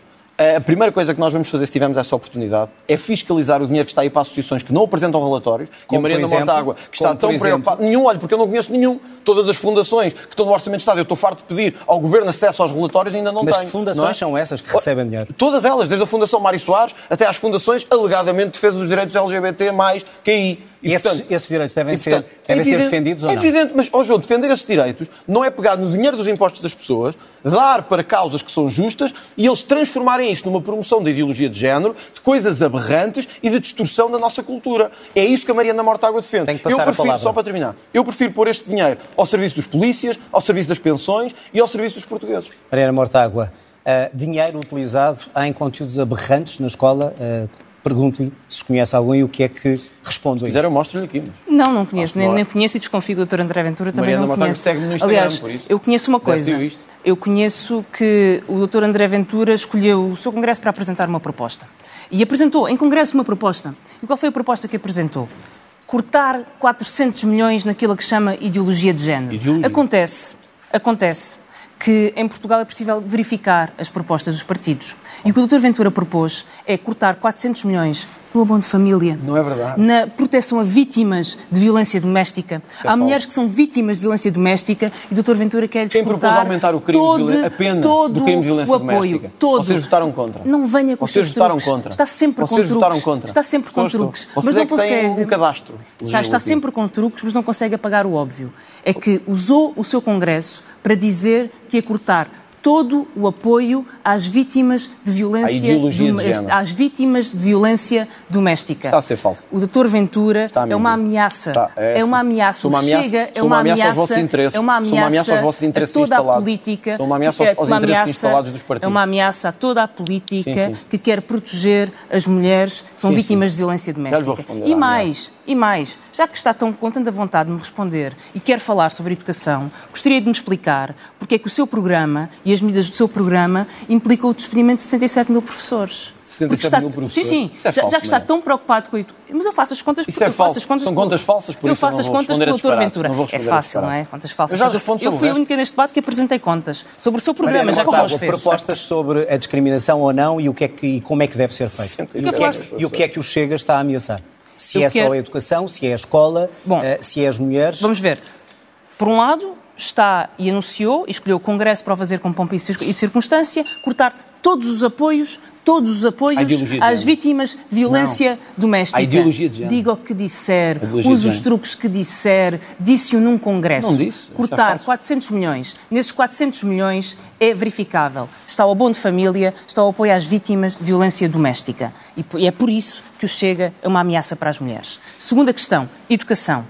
C: A primeira coisa que nós vamos fazer, se tivermos essa oportunidade, é fiscalizar o dinheiro que está aí para associações que não apresentam relatórios.
A: Como,
C: e a Mariana? Mortágua, que está
A: Como,
C: tão preocupada. Nenhum, olha, porque eu não conheço nenhum. Todas as fundações que estão no Orçamento de Estado, eu estou farto de pedir ao Governo acesso aos relatórios e ainda não
A: Mas
C: tenho.
A: que fundações
C: não é?
A: são essas que recebem dinheiro?
C: Todas elas, desde a Fundação Mário Soares até às fundações alegadamente de defesa dos direitos LGBT mais QI.
A: E esses- esses direitos devem
C: e,
A: ser-
C: portanto,
A: devem
C: é
A: ser
C: evidente-
A: defendidos ou
C: É
A: não?
C: evidente, mas, ó João, defender esses direitos não é pegar no dinheiro dos impostos das pessoas, dar para causas que são justas e eles transformarem isso numa promoção da ideologia de género, de coisas aberrantes e de distorção da nossa cultura. É isso que a Mariana Mortágua defende.
A: Tem que passar
C: eu
A: a
C: prefiro,
A: palavra.
C: só para terminar, eu prefiro pôr este dinheiro ao serviço dos polícias, ao serviço das pensões e ao serviço dos portugueses.
A: Mariana Mortágua, ah, dinheiro utilizado em conteúdos aberrantes na escola. ah, Pergunto-lhe se conhece algum e o que é que responde
C: Se quiser, eu mostro-lhe aqui. mas-
B: Não, não conheço, nem,
C: Claro.
B: nem conheço e desconfio do Dr. André Ventura também
C: Mariana
B: não
C: Mortágua
B: conheço.
C: segue-me no Instagram,
B: Aliás,
C: por isso.
B: eu conheço uma coisa. Eu conheço que o Dr. André Ventura escolheu o seu congresso para apresentar uma proposta. E apresentou em congresso uma proposta. E qual foi a proposta que apresentou? Cortar 400 milhões naquilo que chama ideologia de género.
C: Ideologia.
B: Acontece, acontece que em Portugal é possível verificar as propostas dos partidos. E o que o Dr. Ventura propôs é cortar 400 milhões no abono de família.
C: Não é verdade.
B: Na proteção a vítimas de violência doméstica.
C: é
B: Há
C: falso.
B: mulheres que são vítimas de violência doméstica e o Dr. Ventura quer
C: Quem propôs aumentar o crime de
B: todo,
C: violência- a pena
B: todo
C: do crime de violência
B: o apoio,
C: doméstica?
B: Todo.
C: Vocês votaram contra.
B: Não venha com
C: Vocês votaram
B: truques.
C: contra.
B: Está sempre
C: Vocês
B: com
C: votaram contra.
B: Está sempre com
C: Estou,
B: truques.
C: Vocês
B: mas não
C: é
B: consegue.
C: um cadastro
B: Já está sempre com truques, mas não consegue apagar o óbvio. É que usou o seu Congresso para dizer que ia cortar todo o apoio às vítimas de violência
C: ideologia de
B: às vítimas de violência doméstica.
C: Está a ser falso.
B: O Dr. Ventura é uma ameaça.
C: Está- é,
B: é, uma ameaça.
C: uma ameaça-
B: Chega é
C: uma ameaça aos
B: ameaça.
C: vossos interesses.
B: É uma
C: Sou uma ameaça aos vossos
B: a
C: interesses
B: toda a política.
C: Sou uma ameaça aos- aos
B: uma
C: interesses
B: ameaça-
C: instalados dos partidos.
B: É uma ameaça a toda a política
C: Sim, sim.
B: que quer proteger as mulheres que são
C: Sim,
B: vítimas de violência doméstica. E mais, e mais, já que está tão com tanta vontade de me responder e quer falar sobre educação, gostaria de me explicar porque é que o seu programa e as medidas do seu programa implicam o despedimento de 67 mil professores.
C: 67
B: Porque está-
C: mil professores?
B: Sim, sim.
C: É
B: já,
C: falso,
B: já que está
C: é?
B: tão preocupado com isso. Mas eu faço as contas
C: Isso
B: porque
C: é
B: eu faço
C: falso.
B: as contas
C: São contas falsas, por
B: Eu
C: isso eu
B: faço as contas
C: a
B: pelo
C: disparates,
B: Ventura. É
C: a
B: fácil, não é? Contas falsas.
C: Eu já respondo
B: eu fui a única neste debate que apresentei contas sobre o seu programa,
A: Mariana
B: já que fez.
A: propostas sobre a discriminação ou não e, o que é que, e como é que deve ser feito. É, e o que é que o Chega está a ameaçar? Se
B: Eu
A: é só
B: quero-
A: a educação, se é a escola,
B: Bom,
A: eh, se é as mulheres.
B: Vamos ver. Por um lado, está e anunciou, e escolheu o Congresso para o fazer com pompa e circunstância, cortar todos os apoios, todos os apoios às vítimas de violência doméstica.
C: À ideologia de género.
B: Diga o que disser, use os truques que disser, disse-o num Congresso.
C: Não disse, é
B: Cortar
C: falso.
B: 400 milhões. Nesses 400 milhões é verificável. Está o abono de família, está o apoio às vítimas de violência doméstica. E é por isso que o Chega é uma ameaça para as mulheres. Segunda questão, educação.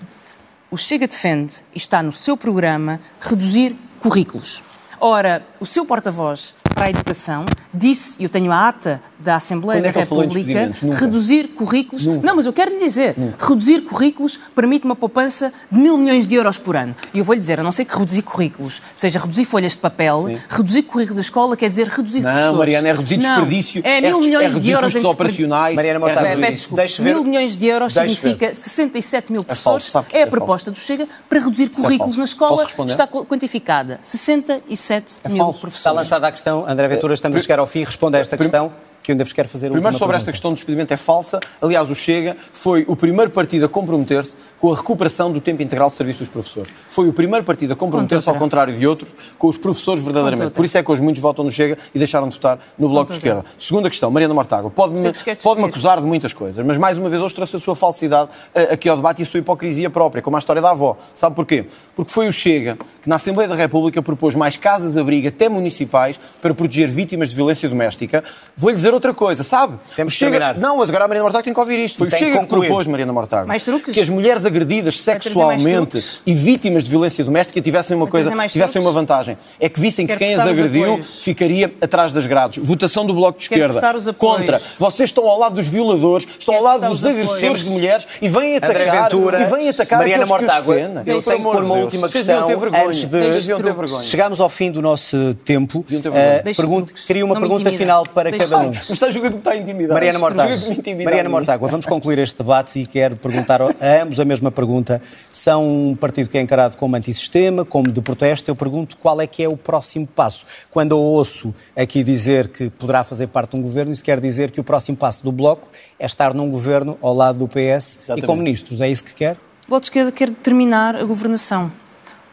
B: O Chega defende, e está no seu programa, reduzir currículos. Ora, o seu porta-voz para a educação disse, e eu tenho a ata da Assembleia
C: Quando é
B: da República?
C: Nunca.
B: reduzir currículos.
C: Nunca.
B: Não, mas eu quero lhe dizer, reduzir currículos permite uma poupança de mil milhões de euros por ano. E eu vou lhe dizer, a não ser que reduzir currículos seja reduzir folhas de papel,
C: Sim.
B: reduzir currículo da escola quer dizer reduzir
C: Não,
B: professores.
C: Mariana, é reduzir
B: Não,
C: desperdício,
B: É
C: é
B: mil
C: res- é
B: milhões de euros
C: custos operacionais.
A: Mariana
C: é
B: Peço desculpa.
A: Ver-
B: Mil milhões de euros significa 67 mil
C: falso,
B: professores.
C: sabe que
B: É, a
C: é
B: proposta do Chega para reduzir currículos
C: falso.
B: na escola. Está quantificada. 67
C: É
B: mil
C: falso.
A: Está
B: professores.
A: lançada a questão, André Ventura, estamos a chegar ao fim. Responda a esta questão, que eu ainda vos quero fazer
C: Primeiro sobre esta
A: pergunta.
C: questão do despedimento é falsa. Aliás, o Chega foi o primeiro partido a comprometer-se com a recuperação do tempo integral de serviço dos professores. Foi o primeiro partido a comprometer-se, ao contrário de outros, com os professores verdadeiramente. Por isso é que hoje muitos votam no Chega e deixaram de votar no Bloco de. Esquerda. Segunda questão, Mariana Mortágua, pode-me
B: quer
C: pode acusar de muitas coisas, mas mais uma vez hoje trouxe a sua falsidade eh, aqui ao debate e a sua hipocrisia própria, como a história da avó. Sabe porquê? Porque foi o Chega que na Assembleia da República propôs mais casas-abrigo, até municipais, para proteger vítimas de violência doméstica. Vou-lhe dizer outra coisa, sabe?
A: Temos
C: O
A: que
C: Chega...
A: terminar.
C: Não, mas agora a Mariana Mortágua tem que ouvir isto. Foi o Chega que propôs, Mariana Mortágua,
B: Mais truques?
C: que as mulheres agredidas sexualmente e vítimas de violência doméstica tivessem uma coisa, tivessem uma vantagem. É que vissem que quem as agrediu
B: apoios.
C: ficaria atrás das grades. Votação do Bloco de Esquerda. Contra. Vocês estão ao lado dos violadores, estão ao lado dos agressores de mulheres e vêm
A: André
C: atacar,
A: Ventura,
C: e vêm atacar
A: Mariana Mortágua, eu tenho que pôr uma
C: Deus.
A: última questão antes de-. Chegamos ao fim do nosso tempo. Eh, pergunto- queria uma pergunta final para cada um.
C: Está a jogar que me está a intimidar.
A: Mariana Mortágua, Mariana. Mortágua, vamos concluir este debate e quero perguntar a ambos a mesma pergunta. São um partido que é encarado como antissistema, como de protesto. Eu pergunto qual é que é o próximo passo. Quando eu ouço aqui dizer que poderá fazer parte de um governo, isso quer dizer que o próximo passo do Bloco é estar num governo ao lado do PS e com ministros. É isso que quer?
B: O Bloco de Esquerda quer determinar a governação.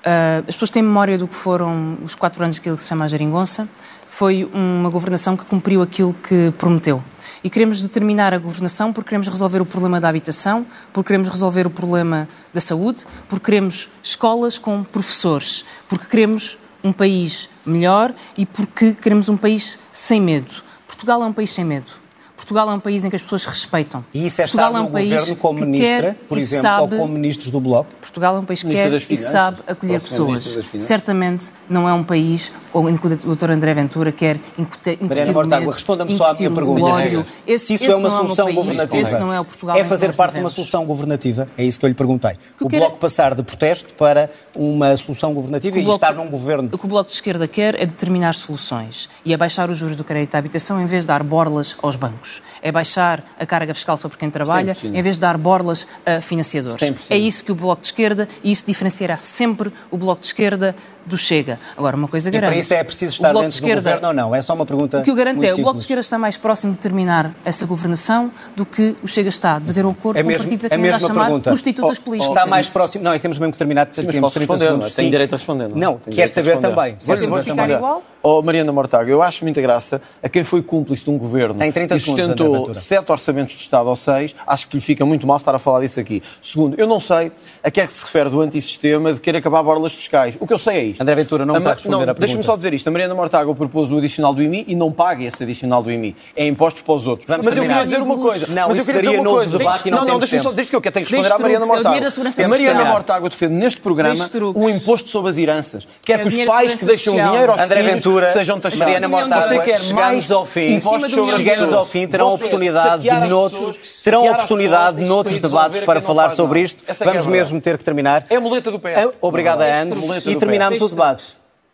B: Ah, as pessoas têm memória do que foram os quatro anos daquilo que se chama a geringonça. Foi uma governação que cumpriu aquilo que prometeu. E queremos determinar a governação porque queremos resolver o problema da habitação, porque queremos resolver o problema da saúde, porque queremos escolas com professores, porque queremos um país melhor e porque queremos um país sem medo. Portugal é um país sem medo. Portugal é um país em que as pessoas respeitam.
A: E isso é
B: Portugal
A: estar
B: é
A: no
B: um país
A: governo como ministra,
B: quer
A: por exemplo,
B: sabe-
A: ou como ministros do Bloco?
B: Portugal é um país que quer
C: das
B: e
C: Finanças.
B: sabe acolher
C: Ministro
B: pessoas.
C: Finanças.
B: Certamente não é um país onde o Dr. André Ventura quer incutir,
A: Mariana Mortágua, responda-me só à minha pergunta.
B: ódio. Esse,
A: Se isso
B: esse
A: é uma
B: meu
A: solução
B: país,
A: governativa,
B: Esse não é o Portugal
A: é fazer parte de uma solução governativa? É isso que eu lhe perguntei.
B: Que
A: O Bloco passar de protesto para uma solução governativa e
B: Bloco-
A: estar num governo.
B: O que o Bloco de Esquerda quer é determinar soluções e é baixar os juros do crédito à habitação em vez de dar borlas aos bancos. É baixar a carga fiscal sobre quem trabalha
C: 100%.
B: em vez de dar borlas a financiadores.
C: 100%.
B: É isso que o Bloco de Esquerda e isso diferenciará sempre o Bloco de Esquerda do Chega. Agora, uma coisa
A: E
B: garante.
A: para isso é preciso estar dentro
B: de Esquerda,
A: do governo ou não? É só uma pergunta.
B: O que eu garanto é o Bloco de. Esquerda está mais próximo de terminar essa governação do que o Chega está, de fazer um acordo
A: É
B: com
A: mesmo,
B: partidos a
A: a
B: quem anda a
A: mesma
B: chamar
A: pergunta.
B: prostitutas
A: Oh,
B: políticas.
A: Está mais próximo. Não, é que temos mesmo que terminar.
C: Sim, mas
A: temos
C: posso
A: 30
C: responder,
A: segundos.
C: não é? Tenho
A: Sim.
C: direito a responder.
A: Não,
C: Tenho
A: quer
C: direito a
A: saber também.
C: Vou-
A: Quer
C: vou
A: saber
B: ficar
A: também.
B: igual?
C: Oh, Mariana Mortágua, eu acho muita graça a quem foi cúmplice de um governo
A: Tem 30
C: e sustentou sete orçamentos de Estado ou seis, acho que lhe fica muito mal estar a falar disso aqui. Segundo, eu não sei a que é que se refere do antissistema de querer acabar borlas fiscais. O que eu sei é isto.
A: André Ventura, não
C: A
A: me está a responder à pergunta.
C: Deixa-me só dizer isto. A Mariana Mortágua propôs o adicional do IMI e não paga esse adicional do IMI. É impostos para os outros.
A: Vamos
C: Mas eu
A: terminar.
C: queria dizer uma coisa.
A: Não,
C: Mas eu
A: isso
C: queria dizer uma
A: novo
C: coisa.
A: debate e não
C: não,
A: temos
C: deixa-me só dizer isto que eu quero. Tenho que
B: Deixe
C: responder à Mariana
B: é o
C: Mortágua. A Mariana. Mortágua defende neste programa um imposto sobre as heranças. Quer
B: É
C: que
B: o
C: os pais que deixam
B: social.
C: dinheiro aos
A: André
C: filhos
A: Ventura,
C: sejam taxados.
A: Mariana Mortágua,
C: Você quer
A: chegamos
C: mais
A: ao fim.
C: impostos sobre as
A: Chegamos ao fim, terão oportunidade noutros, terão oportunidade noutros debates
C: resolver
A: para
C: não
A: falar sobre isto.
C: É é
A: Vamos
C: a
A: mesmo ter que terminar.
C: É a muleta do PS.
A: Obrigado a
C: É a
A: ambos. E terminamos O debate.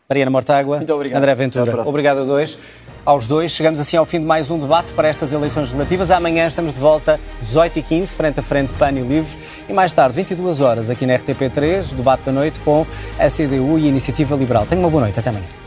A: Mariana Mortágua. André Ventura. Obrigado a dois. Aos dois, chegamos assim ao fim de mais um debate para estas eleições legislativas. Amanhã estamos de volta, 18h15, frente a frente, PAN e Livre. E mais tarde, 22 horas, aqui na RTP3, debate da noite com a CDU e a Iniciativa Liberal. Tenha uma boa noite. Até amanhã.